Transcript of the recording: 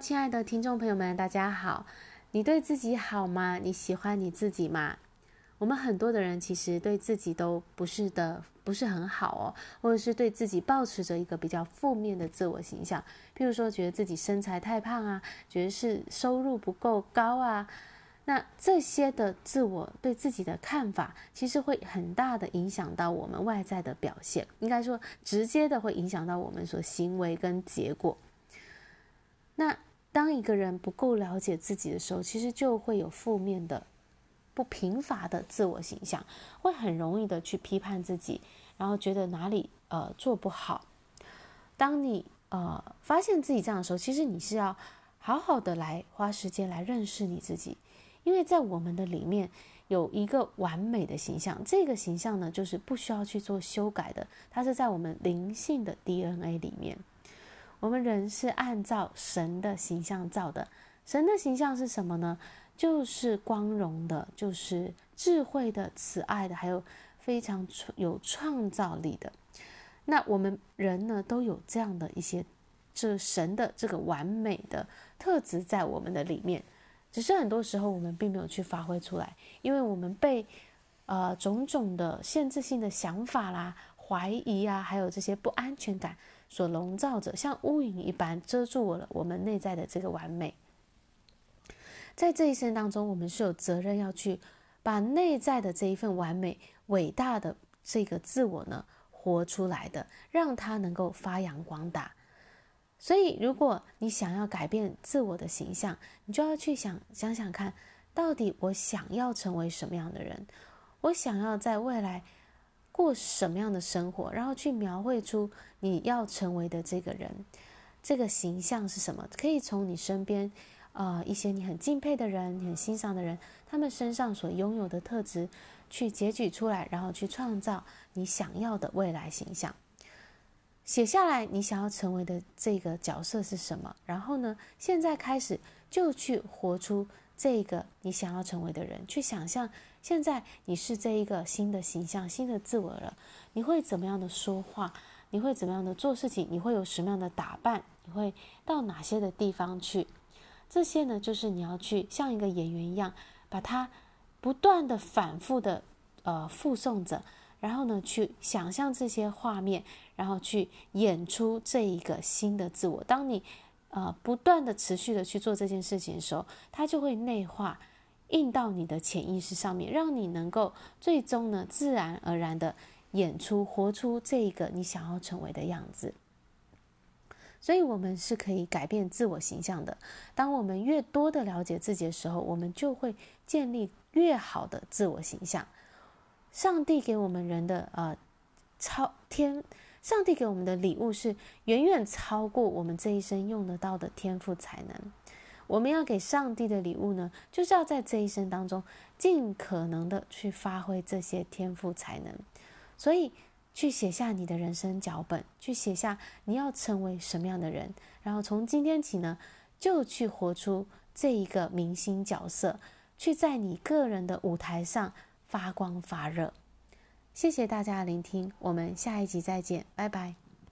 亲爱的听众朋友们，大家好。你对自己好吗？你喜欢你自己吗？我们很多的人其实对自己都不是的，不是很好哦，或者是对自己保持着一个比较负面的自我形象，譬如说觉得自己身材太胖啊，觉得是收入不够高啊，那这些的自我对自己的看法，其实会很大的影响到我们外在的表现，应该说直接的会影响到我们所行为跟结果。那当一个人不够了解自己的时候，其实就会有负面的、不贫乏的自我形象，会很容易的去批判自己，然后觉得哪里呃做不好。当你呃发现自己这样的时候，其实你是要好好的来花时间来认识你自己，因为在我们的里面有一个完美的形象，这个形象呢就是不需要去做修改的，它是在我们灵性的 DNA 里面。我们人是按照神的形象造的，神的形象是什么呢？就是光荣的，就是智慧的、慈爱的，还有非常有创造力的。那我们人呢，都有这样的一些，这神的这个完美的特质在我们的里面，只是很多时候我们并没有去发挥出来，因为我们被呃种种的限制性的想法啦、怀疑啊，还有这些不安全感。所笼罩着，像乌云一般遮住我了我们内在的这个完美。在这一生当中，我们是有责任要去把内在的这一份完美、伟大的这个自我呢活出来的，让它能够发扬光大。所以，如果你想要改变自我的形象，你就要去想想想看，到底我想要成为什么样的人？我想要在未来。过什么样的生活，然后去描绘出你要成为的这个人，这个形象是什么？可以从你身边，呃，一些你很敬佩的人、你很欣赏的人，他们身上所拥有的特质，去截取出来，然后去创造你想要的未来形象。写下来你想要成为的这个角色是什么？然后呢，现在开始就去活出这个你想要成为的人，去想象。现在你是这一个新的形象、新的自我了，你会怎么样的说话？你会怎么样的做事情？你会有什么样的打扮？你会到哪些的地方去？这些呢，就是你要去像一个演员一样，把它不断的反复的呃复诵着，然后呢，去想象这些画面，然后去演出这一个新的自我。当你呃不断的持续的去做这件事情的时候，它就会内化。印到你的潜意识上面，让你能够最终呢，自然而然的演出、活出这个你想要成为的样子。所以，我们是可以改变自我形象的。当我们越多的了解自己的时候，我们就会建立越好的自我形象。上帝给我们人的呃超天，上帝给我们的礼物是远远超过我们这一生用得到的天赋才能。我们要给上帝的礼物呢，就是要在这一生当中尽可能的去发挥这些天赋才能，所以去写下你的人生脚本，去写下你要成为什么样的人，然后从今天起呢，就去活出这一个明星角色，去在你个人的舞台上发光发热。谢谢大家聆听，我们下一集再见，拜拜。